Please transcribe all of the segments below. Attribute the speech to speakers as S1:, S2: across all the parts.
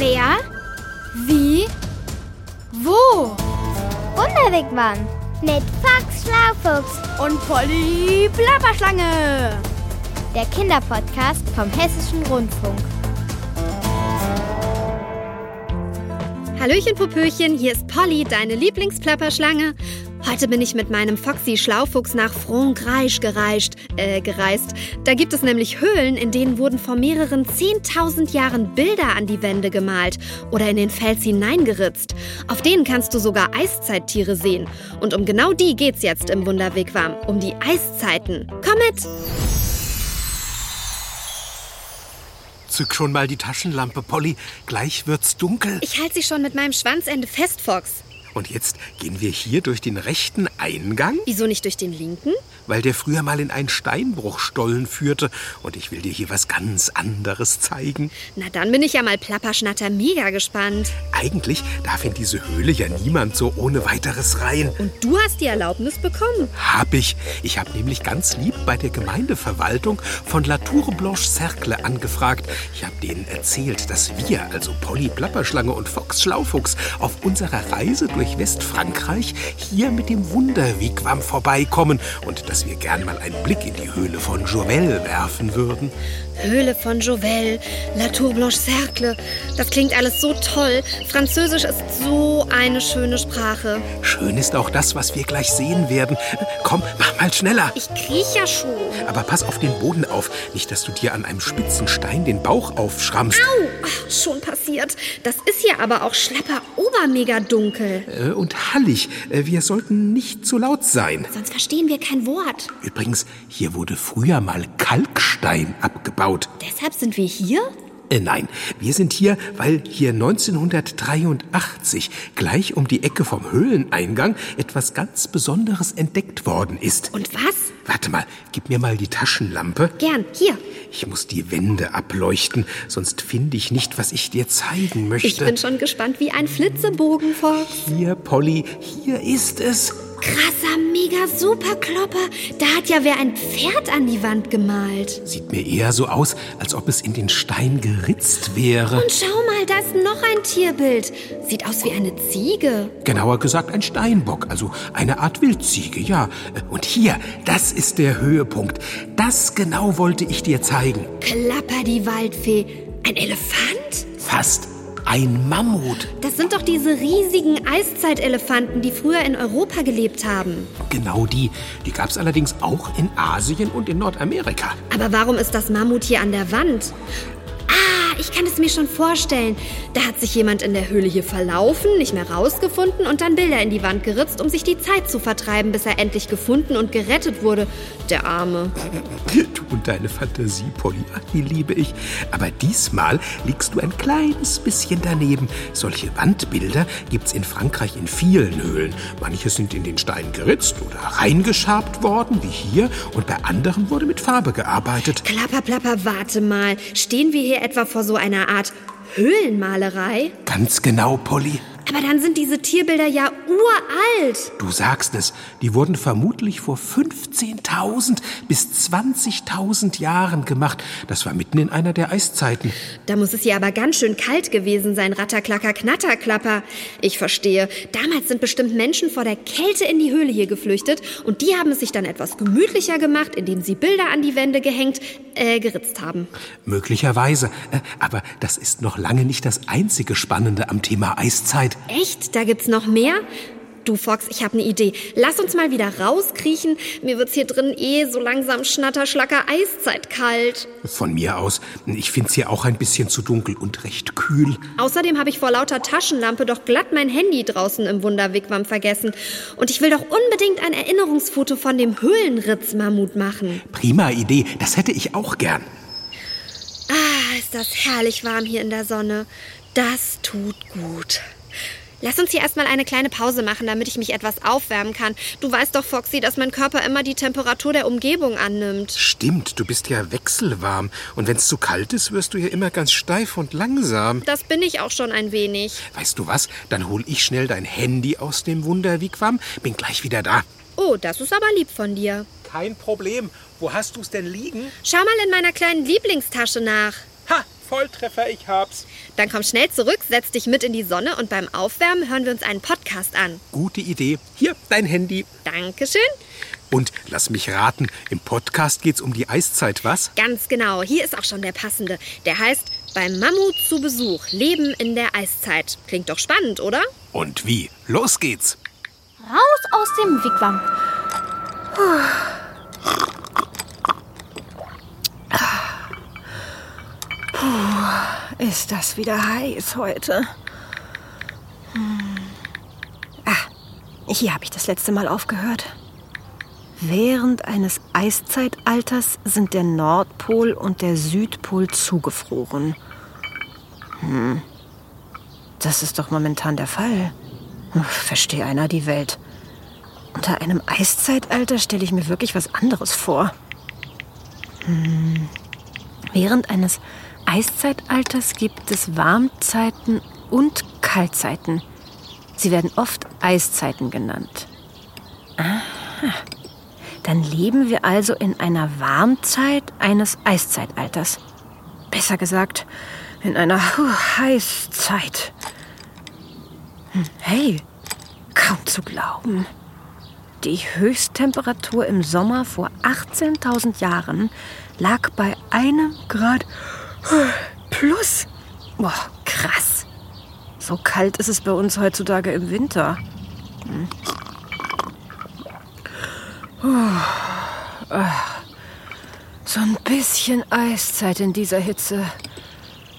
S1: Wer? Wie? Wo?
S2: Wunderwegmann mit Fox Schlaufuchs
S1: Und Polly Plapperschlange.
S2: der Kinderpodcast vom Hessischen Rundfunk.
S3: Hallöchen, Popöchen, hier ist Polly, deine Lieblingsplapperschlange. Heute bin ich mit meinem Foxy Schlaufuchs nach Frankreich gereist, äh, gereist. Da gibt es nämlich Höhlen, in denen wurden vor mehreren 10.000 Jahren Bilder an die Wände gemalt oder in den Fels hineingeritzt. Auf denen kannst du sogar Eiszeittiere sehen. Und um genau die geht's jetzt im Wunderwegwam, um die Eiszeiten. Komm mit!
S4: Zück schon mal die Taschenlampe, Polly. Gleich wird's dunkel.
S3: Ich halte sie schon mit meinem Schwanzende fest, Fox.
S4: Und jetzt gehen wir hier durch den rechten Eingang,
S3: Wieso nicht durch den linken?
S4: weil der früher mal in einen Steinbruchstollen führte. Und ich will dir hier was ganz anderes zeigen.
S3: Na, dann bin ich ja mal plapperschnatter mega gespannt.
S4: Eigentlich darf in diese Höhle ja niemand so ohne weiteres rein.
S3: Und du hast die Erlaubnis bekommen.
S4: Hab ich. Ich habe nämlich ganz lieb bei der Gemeindeverwaltung von La Tour Blanche Cercle angefragt. Ich habe denen erzählt, dass wir, also Polly Plapperschlange und Fox Schlaufuchs, auf unserer Reise durch Westfrankreich hier mit dem Wunderwigwam vorbeikommen und dass wir gern mal einen Blick in die Höhle von Jovel werfen würden.
S3: Höhle von Jovel, La Tour Blanche Cercle. Das klingt alles so toll. Französisch ist so eine schöne Sprache.
S4: Schön ist auch das, was wir gleich sehen werden. Komm, mach mal schneller.
S3: Ich kriech ja schon.
S4: Aber pass auf den Boden auf, nicht, dass du dir an einem spitzen Stein den Bauch aufschrammst.
S3: Au, ach, schon passiert. Das ist hier aber auch schlapper obermega dunkel.
S4: Äh, und hallig, äh, wir sollten nicht zu laut sein.
S3: Sonst verstehen wir kein Wort.
S4: Übrigens, hier wurde früher mal Kalkstein abgebaut.
S3: Deshalb sind wir hier?
S4: Äh, nein, wir sind hier, weil hier 1983 gleich um die Ecke vom Höhleneingang etwas ganz Besonderes entdeckt worden ist.
S3: Und was?
S4: Warte mal, gib mir mal die Taschenlampe.
S3: Gern, hier.
S4: Ich muss die Wände ableuchten, sonst finde ich nicht, was ich dir zeigen möchte.
S3: Ich bin schon gespannt wie ein Flitzebogen, Fox.
S4: hier, Polly, hier ist es.
S3: Krasser, mega super Klopper. Da hat ja wer ein Pferd an die Wand gemalt.
S4: Sieht mir eher so aus, als ob es in den Stein geritzt wäre.
S3: Und schau mal, da ist noch ein Tierbild. Sieht aus wie eine Ziege.
S4: Genauer gesagt ein Steinbock, also eine Art Wildziege, ja. Und hier, das ist der Höhepunkt. Das genau wollte ich dir zeigen.
S3: Klapper die Waldfee. Ein Elefant?
S4: Fast ein Mammut.
S3: Das sind doch diese riesigen Eiszeitelefanten, die früher in Europa gelebt haben.
S4: Genau die. Die gab es allerdings auch in Asien und in Nordamerika.
S3: Aber warum ist das Mammut hier an der Wand? Ah, ich kann es mir schon vorstellen. Da hat sich jemand in der Höhle hier verlaufen, nicht mehr rausgefunden und dann Bilder in die Wand geritzt, um sich die Zeit zu vertreiben, bis er endlich gefunden und gerettet wurde. Der Arme.
S4: Du und deine Fantasie, Polly, ach, die liebe ich. Aber diesmal liegst du ein kleines bisschen daneben. Solche Wandbilder gibt's in Frankreich in vielen Höhlen. Manche sind in den Stein geritzt oder reingeschabt worden, wie hier, und bei anderen wurde mit Farbe gearbeitet.
S3: Klapper, plapper, warte mal. Stehen wir hier etwa vor so einer Art Höhlenmalerei?
S4: Ganz genau, Polly.
S3: Aber dann sind diese Tierbilder ja uralt.
S4: Du sagst es, die wurden vermutlich vor 15.000 bis 20.000 Jahren gemacht. Das war mitten in einer der Eiszeiten.
S3: Da muss es ja aber ganz schön kalt gewesen sein, Ratterklacker, Knatterklapper. Ich verstehe. Damals sind bestimmt Menschen vor der Kälte in die Höhle hier geflüchtet und die haben es sich dann etwas gemütlicher gemacht, indem sie Bilder an die Wände gehängt, äh, geritzt haben.
S4: Möglicherweise. Äh, Aber das ist noch lange nicht das einzige Spannende am Thema Eiszeit.
S3: Echt? Da gibt's noch mehr? Du Fox, ich habe eine Idee. Lass uns mal wieder rauskriechen. Mir wird's hier drin eh so langsam schnatterschlacker Eiszeit kalt.
S4: Von mir aus. Ich find's hier auch ein bisschen zu dunkel und recht kühl.
S3: Außerdem habe ich vor lauter Taschenlampe doch glatt mein Handy draußen im Wunderwigwam vergessen. Und ich will doch unbedingt ein Erinnerungsfoto von dem Höhlenritz-Mammut machen.
S4: Prima Idee. Das hätte ich auch gern.
S3: Ah, ist das herrlich warm hier in der Sonne. Das tut gut. Lass uns hier erstmal eine kleine Pause machen, damit ich mich etwas aufwärmen kann. Du weißt doch, Foxy, dass mein Körper immer die Temperatur der Umgebung annimmt.
S4: Stimmt, du bist ja wechselwarm. Und wenn's zu kalt ist, wirst du hier immer ganz steif und langsam.
S3: Das bin ich auch schon ein wenig.
S4: Weißt du was? Dann hol ich schnell dein Handy aus dem Wunderwigwam. Bin gleich wieder da.
S3: Oh, das ist aber lieb von dir.
S4: Kein Problem. Wo hast du's denn liegen?
S3: Schau mal in meiner kleinen Lieblingstasche nach.
S4: Ha, Volltreffer, ich hab's.
S3: Dann komm schnell zurück, setz dich mit in die Sonne und beim Aufwärmen hören wir uns einen Podcast an.
S4: Gute Idee. Hier, dein Handy.
S3: Dankeschön.
S4: Und lass mich raten, im Podcast geht's um die Eiszeit, was?
S3: Ganz genau, hier ist auch schon der passende. Der heißt Beim Mammut zu Besuch, Leben in der Eiszeit. Klingt doch spannend, oder?
S4: Und wie? Los geht's.
S1: Raus aus dem Wigwam.
S5: Ist das wieder heiß heute? Hm. Ah, hier habe ich das letzte Mal aufgehört. Während eines Eiszeitalters sind der Nordpol und der Südpol zugefroren. Hm. Das ist doch momentan der Fall. Verstehe einer die Welt. Unter einem Eiszeitalter stelle ich mir wirklich was anderes vor. Hm. Während eines Eiszeitalters gibt es Warmzeiten und Kaltzeiten. Sie werden oft Eiszeiten genannt. Aha. Dann leben wir also in einer Warmzeit eines Eiszeitalters. Besser gesagt, in einer Heißzeit. Hm, Hey, kaum zu glauben. Die Höchsttemperatur im Sommer vor 18.000 Jahren lag bei einem Grad plus. Boah, krass. So kalt ist es bei uns heutzutage im Winter. Hm. Oh, ach. So ein bisschen Eiszeit in dieser Hitze.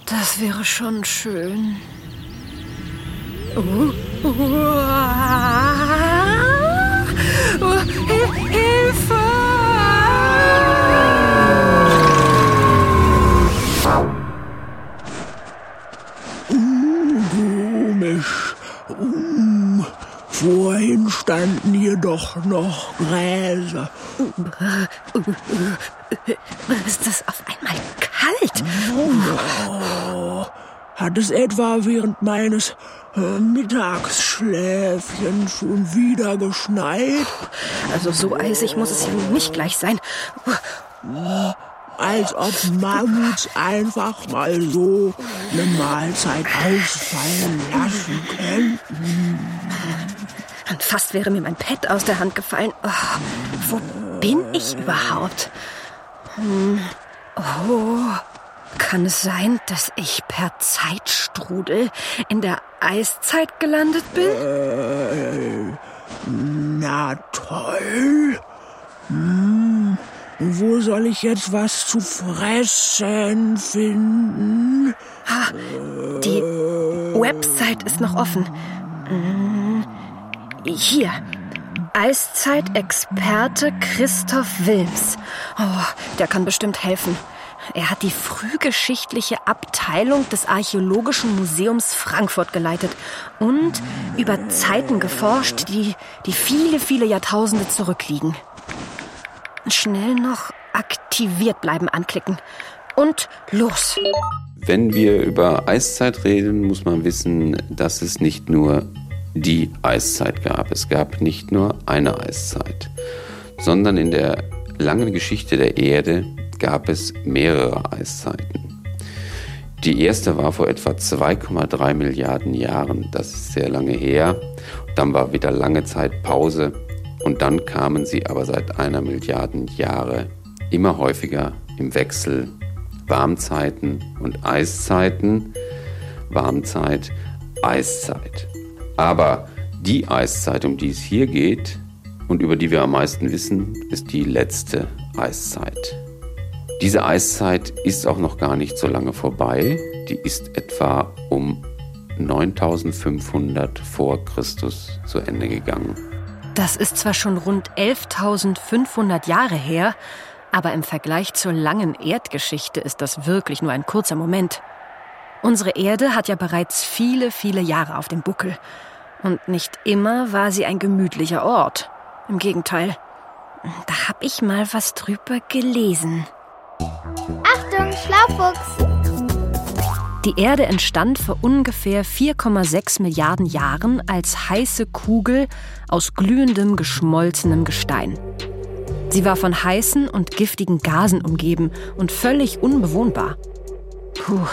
S5: Das wäre schon schön. Oh, oh,
S6: standen hier doch noch Gräser.
S5: Ist das auf einmal kalt?
S6: Hat es etwa während meines äh, Mittagsschläfchens schon wieder geschneit?
S5: Also so eisig muss es ja nicht gleich sein.
S6: Als ob Mammuts einfach mal so eine Mahlzeit ausfallen lassen könnten.
S5: Und fast wäre mir mein Pad aus der Hand gefallen. Oh, wo bin ich überhaupt? Hm. Oh, kann es sein, dass ich per Zeitstrudel in der Eiszeit gelandet bin?
S6: Na toll. Hm, wo soll ich jetzt was zu fressen finden?
S5: Die Website ist noch offen. Hier. Eiszeit-Experte Christoph Wilms. Oh, der kann bestimmt helfen. Er hat die frühgeschichtliche Abteilung des Archäologischen Museums Frankfurt geleitet und über Zeiten geforscht, die, die viele, viele Jahrtausende zurückliegen. Schnell noch aktiviert bleiben anklicken. Und los.
S7: Wenn wir über Eiszeit reden, muss man wissen, dass es nicht nur die Eiszeit gab. Es gab nicht nur eine Eiszeit, sondern in der langen Geschichte der Erde gab es mehrere Eiszeiten. Die erste war vor etwa 2,3 Milliarden Jahren. Das ist sehr lange her. Dann war wieder lange Zeit Pause. Und dann kamen sie aber seit einer Milliarden Jahre immer häufiger im Wechsel Warmzeiten und Eiszeiten. Warmzeit, Eiszeit. Aber die Eiszeit, um die es hier geht und über die wir am meisten wissen, ist die letzte Eiszeit. Diese Eiszeit ist auch noch gar nicht so lange vorbei. Die ist etwa um 9500 vor Christus zu Ende gegangen.
S5: Das ist zwar schon rund 11.500 Jahre her, aber im Vergleich zur langen Erdgeschichte ist das wirklich nur ein kurzer Moment. Unsere Erde hat ja bereits viele, viele Jahre auf dem Buckel. Und nicht immer war sie ein gemütlicher Ort. Im Gegenteil. Da hab ich mal was drüber gelesen.
S2: Achtung, Schlaufuchs!
S5: Die Erde entstand vor ungefähr 4,6 Milliarden Jahren als heiße Kugel aus glühendem, geschmolzenem Gestein. Sie war von heißen und giftigen Gasen umgeben und völlig unbewohnbar. Puh,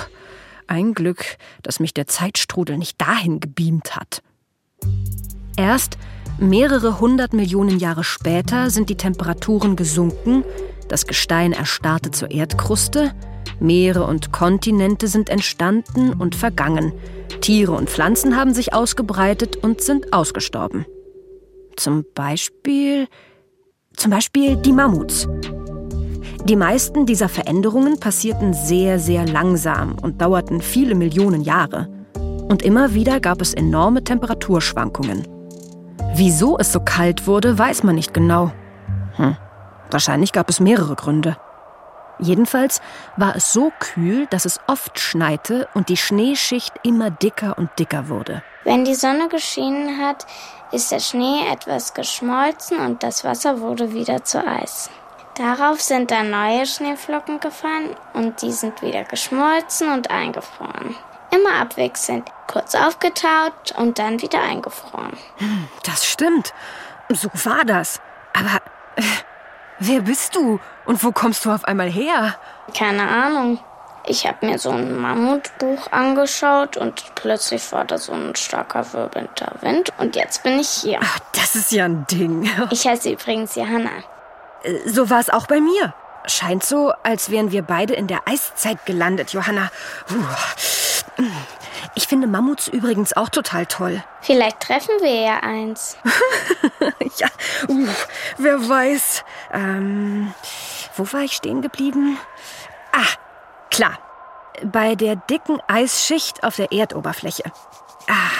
S5: ein Glück, dass mich der Zeitstrudel nicht dahin gebeamt hat. Erst mehrere hundert Millionen Jahre später sind die Temperaturen gesunken, das Gestein erstarrte zur Erdkruste, Meere und Kontinente sind entstanden und vergangen, Tiere und Pflanzen haben sich ausgebreitet und sind ausgestorben. Zum Beispiel. Zum Beispiel die Mammuts. Die meisten dieser Veränderungen passierten sehr, sehr langsam und dauerten viele Millionen Jahre. Und immer wieder gab es enorme Temperaturschwankungen. Wieso es so kalt wurde, weiß man nicht genau. Hm. Wahrscheinlich gab es mehrere Gründe. Jedenfalls war es so kühl, dass es oft schneite und die Schneeschicht immer dicker und dicker wurde.
S8: Wenn die Sonne geschienen hat, ist der Schnee etwas geschmolzen und das Wasser wurde wieder zu Eis. Darauf sind dann neue Schneeflocken gefallen und die sind wieder geschmolzen und eingefroren. Immer abwechselnd, kurz aufgetaut und dann wieder eingefroren.
S5: Hm, das stimmt. So war das. Aber äh, wer bist du und wo kommst du auf einmal her?
S8: Keine Ahnung. Ich habe mir so ein Mammutbuch angeschaut und plötzlich war da so ein starker wirbelnder Wind und jetzt bin ich hier.
S5: Ach, das ist ja ein Ding.
S8: Ich heiße übrigens Johanna.
S5: Äh, so war es auch bei mir. Scheint so, als wären wir beide in der Eiszeit gelandet, Johanna. Ich finde Mammuts übrigens auch total toll.
S8: Vielleicht treffen wir ja eins.
S5: ja, uh, wer weiß. Ähm, wo war ich stehen geblieben? Ah, klar. Bei der dicken Eisschicht auf der Erdoberfläche. Ah,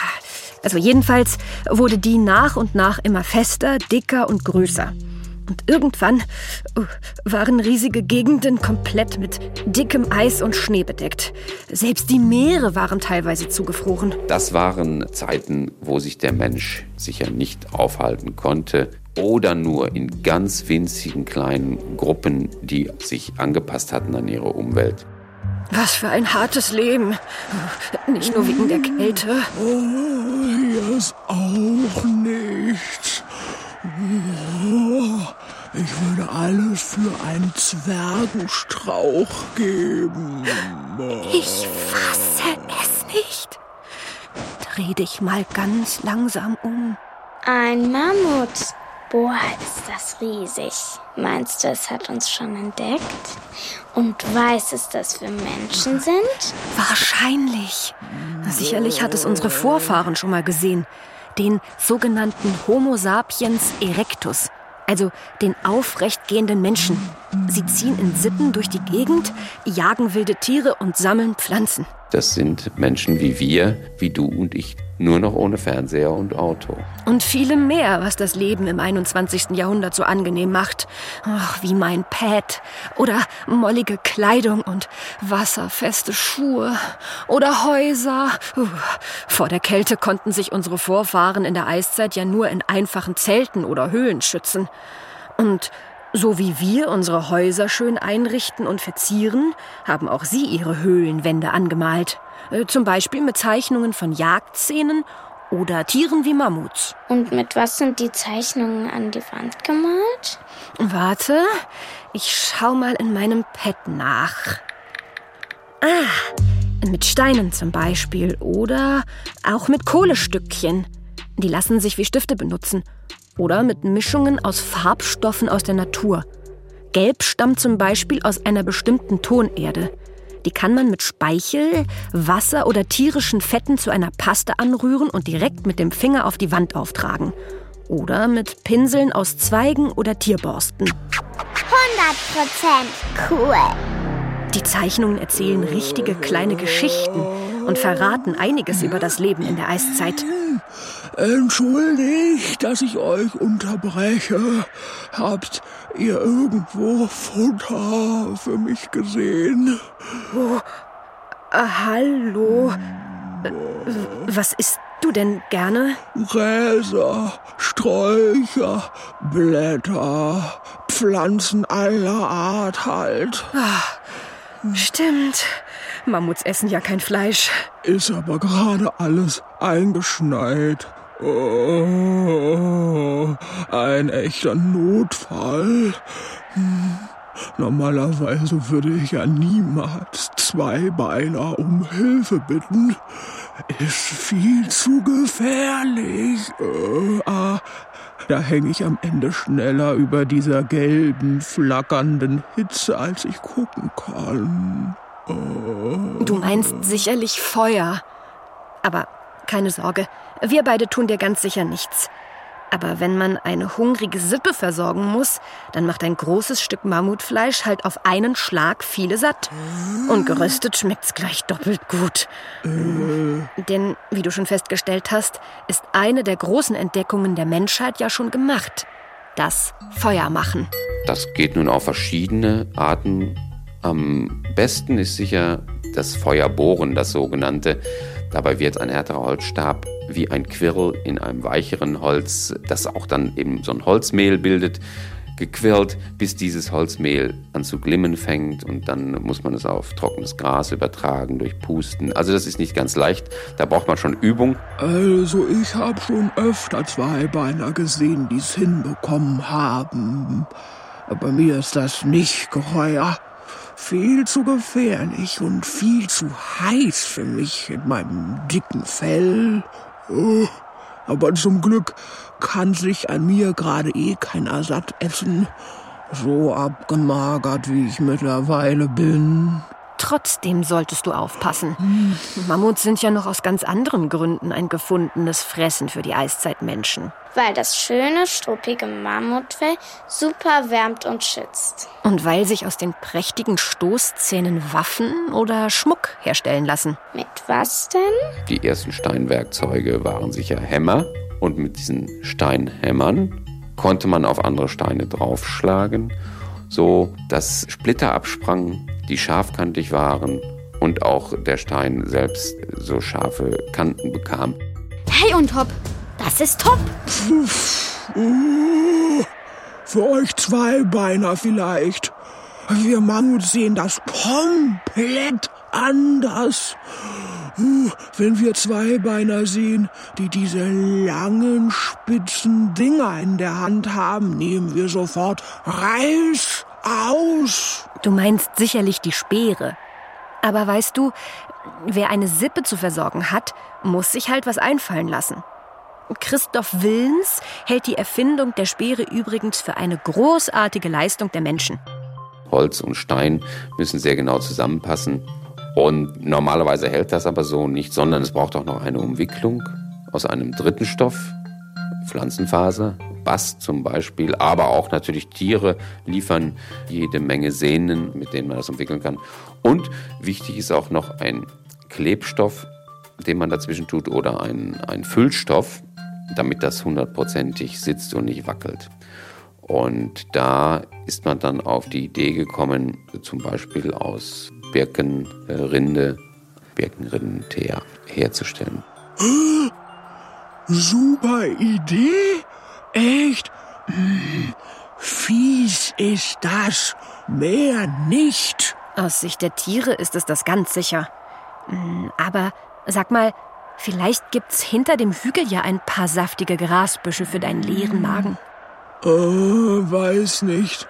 S5: also jedenfalls wurde die nach und nach immer fester, dicker und größer. Und irgendwann uh, waren riesige Gegenden komplett mit dickem Eis und Schnee bedeckt. Selbst die Meere waren teilweise zugefroren.
S7: Das waren Zeiten, wo sich der Mensch sicher nicht aufhalten konnte oder nur in ganz winzigen kleinen Gruppen, die sich angepasst hatten an ihre Umwelt.
S5: Was für ein hartes Leben. Nicht nur wegen der Kälte.
S6: Oh, hier ist auch nichts. Oh, ich würde alles für einen Zwergenstrauch geben.
S5: Ich fasse es nicht. Dreh dich mal ganz langsam um.
S8: Ein Mammut. Boah, ist das riesig. Meinst du, es hat uns schon entdeckt? Und weiß es, dass wir Menschen sind?
S5: Wahrscheinlich. Sicherlich hat es unsere Vorfahren schon mal gesehen den sogenannten Homo sapiens erectus, also den aufrecht gehenden Menschen. Sie ziehen in Sippen durch die Gegend, jagen wilde Tiere und sammeln Pflanzen.
S7: Das sind Menschen wie wir, wie du und ich, nur noch ohne Fernseher und Auto.
S5: Und viele mehr, was das Leben im 21. Jahrhundert so angenehm macht. Ach, wie mein Pad. Oder mollige Kleidung und wasserfeste Schuhe. Oder Häuser. Vor der Kälte konnten sich unsere Vorfahren in der Eiszeit ja nur in einfachen Zelten oder Höhlen schützen. Und so wie wir unsere Häuser schön einrichten und verzieren, haben auch sie ihre Höhlenwände angemalt. Äh, zum Beispiel mit Zeichnungen von Jagdszenen oder Tieren wie Mammuts.
S8: Und mit was sind die Zeichnungen an die Wand gemalt?
S5: Warte, ich schau mal in meinem Pad nach. Ah, mit Steinen zum Beispiel oder auch mit Kohlestückchen. Die lassen sich wie Stifte benutzen oder mit Mischungen aus Farbstoffen aus der Natur. Gelb stammt zum Beispiel aus einer bestimmten Tonerde. Die kann man mit Speichel, Wasser oder tierischen Fetten zu einer Paste anrühren und direkt mit dem Finger auf die Wand auftragen. Oder mit Pinseln aus Zweigen oder Tierborsten.
S2: 100% cool.
S5: Die Zeichnungen erzählen richtige kleine Geschichten und verraten einiges über das Leben in der Eiszeit.
S6: Entschuldigt, dass ich euch unterbreche. Habt ihr irgendwo Futter für mich gesehen?
S5: Oh, äh, hallo. Äh, was isst du denn gerne?
S6: Gräser, Sträucher, Blätter, Pflanzen aller Art halt.
S5: Ach, stimmt. Mammuts essen ja kein Fleisch.
S6: Ist aber gerade alles eingeschneit. Oh, ein echter Notfall. Hm. Normalerweise würde ich ja niemals Zweibeiner um Hilfe bitten, ist viel zu gefährlich. Äh, ah, da hänge ich am Ende schneller über dieser gelben, flackernden Hitze, als ich gucken kann.
S5: Äh. Du meinst sicherlich Feuer. Aber keine Sorge, wir beide tun dir ganz sicher nichts. Aber wenn man eine hungrige Sippe versorgen muss, dann macht ein großes Stück Mammutfleisch halt auf einen Schlag viele satt. Und geröstet schmeckt's gleich doppelt gut. Äh. Denn, wie du schon festgestellt hast, ist eine der großen Entdeckungen der Menschheit ja schon gemacht. Das Feuer machen.
S7: Das geht nun auf verschiedene Arten. Am besten ist sicher das Feuerbohren, das sogenannte. Dabei wird ein härterer Holzstab wie ein Quirl in einem weicheren Holz, das auch dann eben so ein Holzmehl bildet, gequirlt, bis dieses Holzmehl an zu glimmen fängt und dann muss man es auf trockenes Gras übertragen durch Pusten. Also das ist nicht ganz leicht, da braucht man schon Übung.
S6: Also ich habe schon öfter Zweibeiner gesehen, die es hinbekommen haben. Aber mir ist das nicht geheuer. Viel zu gefährlich und viel zu heiß für mich in meinem dicken Fell. Oh, aber zum Glück kann sich an mir gerade eh keiner satt essen. So abgemagert, wie ich mittlerweile bin.
S5: Trotzdem solltest du aufpassen. Mammuts sind ja noch aus ganz anderen Gründen ein gefundenes Fressen für die Eiszeitmenschen.
S8: Weil das schöne, struppige Mammutfell super wärmt und schützt.
S5: Und weil sich aus den prächtigen Stoßzähnen Waffen oder Schmuck herstellen lassen.
S8: Mit was denn?
S7: Die ersten Steinwerkzeuge waren sicher Hämmer. Und mit diesen Steinhämmern konnte man auf andere Steine draufschlagen, so dass Splitter absprangen die scharfkantig waren und auch der Stein selbst so scharfe Kanten bekam.
S1: Hey und Hopp, das ist top.
S6: Für euch Zweibeiner vielleicht. Wir Mammuts sehen das komplett anders. Wenn wir Zweibeiner sehen, die diese langen, spitzen Dinger in der Hand haben, nehmen wir sofort Reis aus.
S5: Du meinst sicherlich die Speere. Aber weißt du, wer eine Sippe zu versorgen hat, muss sich halt was einfallen lassen. Christoph Willens hält die Erfindung der Speere übrigens für eine großartige Leistung der Menschen.
S7: Holz und Stein müssen sehr genau zusammenpassen. Und normalerweise hält das aber so nicht, sondern es braucht auch noch eine Umwicklung aus einem dritten Stoff, Pflanzenfaser, Bast zum Beispiel, aber auch natürlich Tiere liefern jede Menge Sehnen, mit denen man das umwickeln kann. Und wichtig ist auch noch ein Klebstoff, den man dazwischen tut, oder ein, ein Füllstoff, damit das hundertprozentig sitzt und nicht wackelt. Und da ist man dann auf die Idee gekommen, zum Beispiel aus Birkenrinde, Birkenrindentee herzustellen.
S6: Super Idee! Echt? Hm, fies ist das. Mehr nicht.
S5: Aus Sicht der Tiere ist es das ganz sicher. Hm, aber sag mal, vielleicht gibt's hinter dem Hügel ja ein paar saftige Grasbüschel für deinen leeren Magen.
S6: Äh, weiß nicht.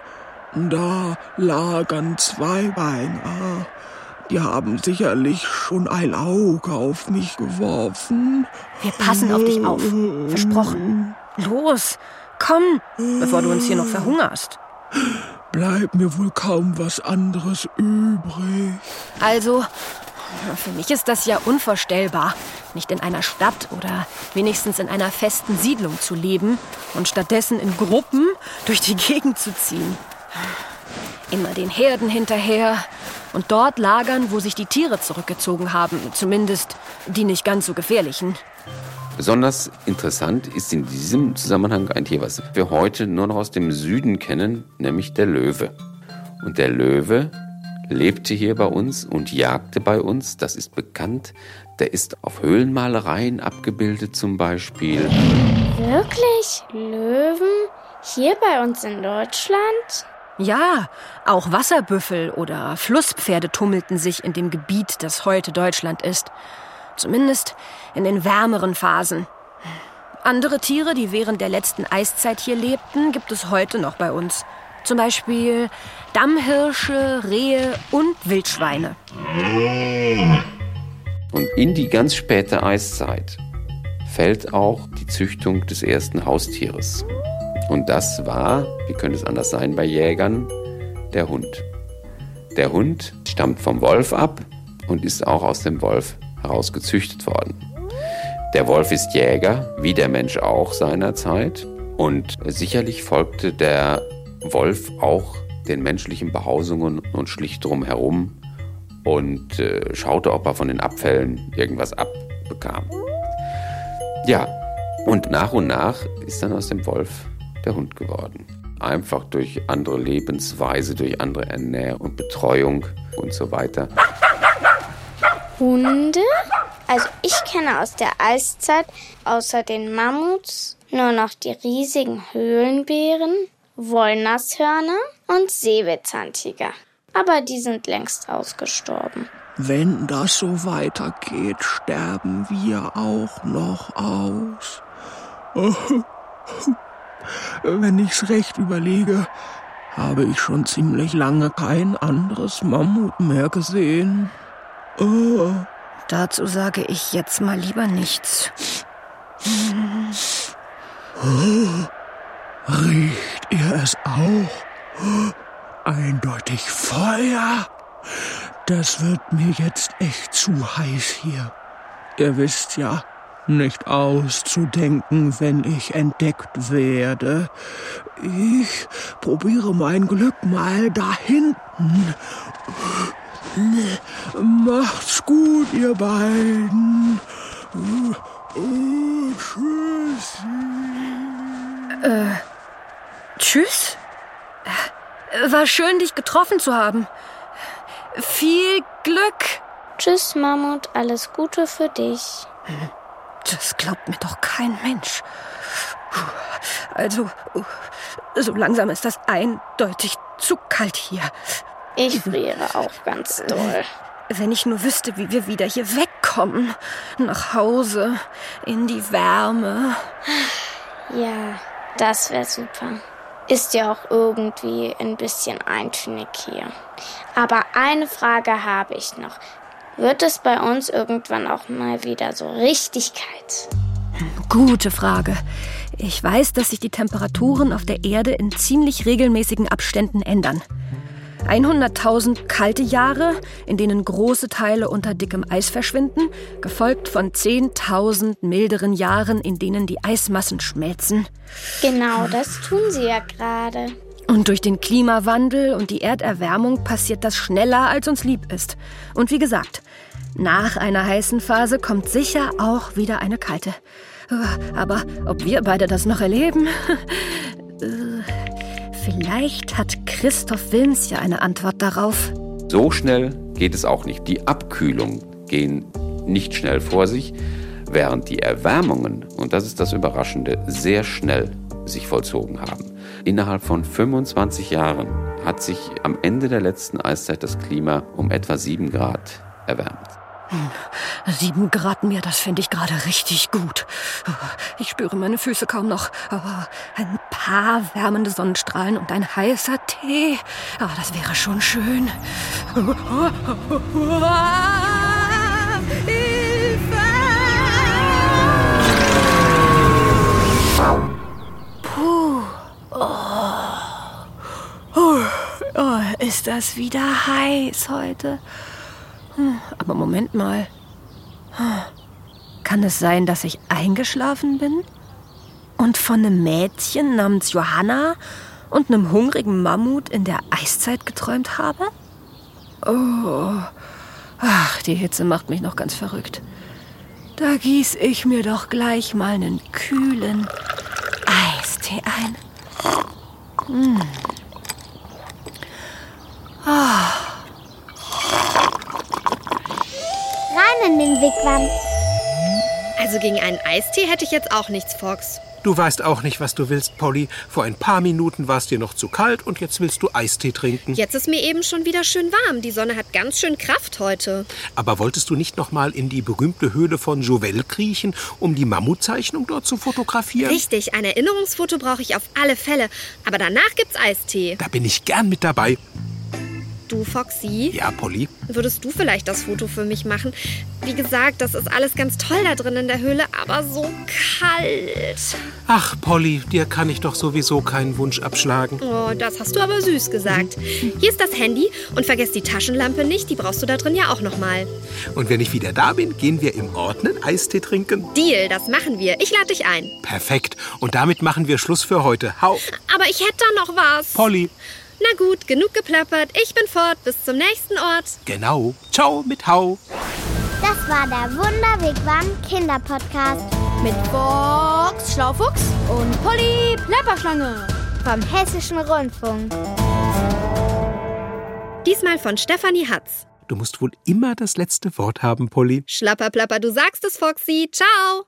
S6: Da lagern zwei Beiner. Die haben sicherlich schon ein Auge auf mich geworfen.
S5: Wir passen auf dich auf. Versprochen. Los, komm, bevor du uns hier noch verhungerst.
S6: Bleibt mir wohl kaum was anderes übrig.
S5: Also, für mich ist das ja unvorstellbar, nicht in einer Stadt oder wenigstens in einer festen Siedlung zu leben und stattdessen in Gruppen durch die Gegend zu ziehen. Immer den Herden hinterher und dort lagern, wo sich die Tiere zurückgezogen haben, zumindest die nicht ganz so gefährlichen.
S7: Besonders interessant ist in diesem Zusammenhang ein Tier, was wir heute nur noch aus dem Süden kennen, nämlich der Löwe. Und der Löwe lebte hier bei uns und jagte bei uns, das ist bekannt. Der ist auf Höhlenmalereien abgebildet zum Beispiel.
S8: Wirklich? Löwen? Hier bei uns in Deutschland?
S5: Ja, auch Wasserbüffel oder Flusspferde tummelten sich in dem Gebiet, das heute Deutschland ist. Zumindest in den wärmeren Phasen. Andere Tiere, die während der letzten Eiszeit hier lebten, gibt es heute noch bei uns. Zum Beispiel Dammhirsche, Rehe und Wildschweine.
S7: Und in die ganz späte Eiszeit fällt auch die Züchtung des ersten Haustieres. Und das war, wie könnte es anders sein bei Jägern, der Hund. Der Hund stammt vom Wolf ab und ist auch aus dem Wolf heraus gezüchtet worden. Der Wolf ist Jäger, wie der Mensch auch seinerzeit. Und sicherlich folgte der Wolf auch den menschlichen Behausungen und schlicht drumherum und äh, schaute, ob er von den Abfällen irgendwas abbekam. Ja, und nach und nach ist dann aus dem Wolf der Hund geworden. Einfach durch andere Lebensweise, durch andere Ernährung und Betreuung und so weiter.
S8: Hunde? Also ich kenne aus der Eiszeit außer den Mammuts nur noch die riesigen Höhlenbären, Wollnashörner und Säbelzahntiger. Aber die sind längst ausgestorben.
S6: Wenn das so weitergeht, sterben wir auch noch aus. Wenn ich's recht überlege, habe ich schon ziemlich lange kein anderes Mammut mehr gesehen. Oh.
S5: Dazu sage ich jetzt mal lieber nichts.
S6: Riecht ihr es auch? Eindeutig Feuer. Das wird mir jetzt echt zu heiß hier. Ihr wisst ja, nicht auszudenken, wenn ich entdeckt werde. Ich probiere mein Glück mal da hinten. Macht's gut, ihr beiden. Oh, tschüss.
S5: Äh, tschüss? War schön, dich getroffen zu haben. Viel Glück.
S8: Tschüss, Mammut, alles Gute für dich.
S5: Das glaubt mir doch kein Mensch. Also, so langsam ist das eindeutig zu kalt hier.
S8: Ich friere auch ganz doll.
S5: Wenn ich nur wüsste, wie wir wieder hier wegkommen. Nach Hause, in die Wärme.
S8: Ja, das wäre super. Ist ja auch irgendwie ein bisschen eintönig hier. Aber eine Frage habe ich noch. Wird es bei uns irgendwann auch mal wieder so richtig kalt?
S5: Gute Frage. Ich weiß, dass sich die Temperaturen auf der Erde in ziemlich regelmäßigen Abständen ändern. 100.000 kalte Jahre, in denen große Teile unter dickem Eis verschwinden, gefolgt von 10.000 milderen Jahren, in denen die Eismassen schmelzen.
S8: Genau, das tun sie ja gerade.
S5: Und durch den Klimawandel und die Erderwärmung passiert das schneller, als uns lieb ist. Und wie gesagt, nach einer heißen Phase kommt sicher auch wieder eine kalte. Aber ob wir beide das noch erleben? Vielleicht hat Christoph Wilms ja eine Antwort darauf.
S7: So schnell geht es auch nicht. Die Abkühlungen gehen nicht schnell vor sich, während die Erwärmungen, und das ist das Überraschende, sehr schnell sich vollzogen haben. Innerhalb von 25 Jahren hat sich am Ende der letzten Eiszeit das Klima um etwa 7 Grad erwärmt.
S5: Sieben Grad mehr, das finde ich gerade richtig gut. Ich spüre meine Füße kaum noch. Ein paar wärmende Sonnenstrahlen und ein heißer Tee, ah, das wäre schon schön. Hilfe! Puh. Oh. Oh, ist das wieder heiß heute? Aber Moment mal. Kann es sein, dass ich eingeschlafen bin? Und von einem Mädchen namens Johanna und einem hungrigen Mammut in der Eiszeit geträumt habe? Oh. Ach, die Hitze macht mich noch ganz verrückt. Da gieß ich mir doch gleich mal einen kühlen Eistee ein. Hm. Ah.
S2: Wigwam.
S3: Also gegen einen Eistee hätte ich jetzt auch nichts, Fox.
S4: Du weißt auch nicht, was du willst, Polly. Vor ein paar Minuten war es dir noch zu kalt und jetzt willst du Eistee trinken.
S3: Jetzt ist mir eben schon wieder schön warm. Die Sonne hat ganz schön Kraft heute.
S4: Aber wolltest du nicht noch mal in die berühmte Höhle von Jouvel kriechen, um die Mammutzeichnung dort zu fotografieren?
S3: Richtig, ein Erinnerungsfoto brauche ich auf alle Fälle. Aber danach gibt's Eistee.
S4: Da bin ich gern mit dabei.
S3: Du, Foxy,
S4: Ja, Polly?
S3: würdest du vielleicht das Foto für mich machen? Wie gesagt, das ist alles ganz toll da drin in der Höhle, aber so kalt.
S4: Ach, Polly, dir kann ich doch sowieso keinen Wunsch abschlagen.
S3: Oh, das hast du aber süß gesagt. Hier ist das Handy und vergiss die Taschenlampe nicht, die brauchst du da drin ja auch nochmal.
S4: Und wenn ich wieder da bin, gehen wir im Ordnen Eistee trinken.
S3: Deal, das machen wir. Ich lade dich ein.
S4: Perfekt. Und damit machen wir Schluss für heute. Hau,
S3: Aber ich hätte da noch was.
S4: Polly.
S3: Na gut, genug geplappert. Ich bin fort. Bis zum nächsten Ort.
S4: Genau. Ciao mit Hau.
S2: Das war der Wunderwegwam Kinderpodcast
S1: Mit Box Schlaufuchs und Polly Plapperschlange.
S2: vom Hessischen Rundfunk.
S3: Diesmal von Stefanie Hatz.
S4: Du musst wohl immer das letzte Wort haben, Polly.
S3: Schlapperplapper, du sagst es, Foxy. Ciao.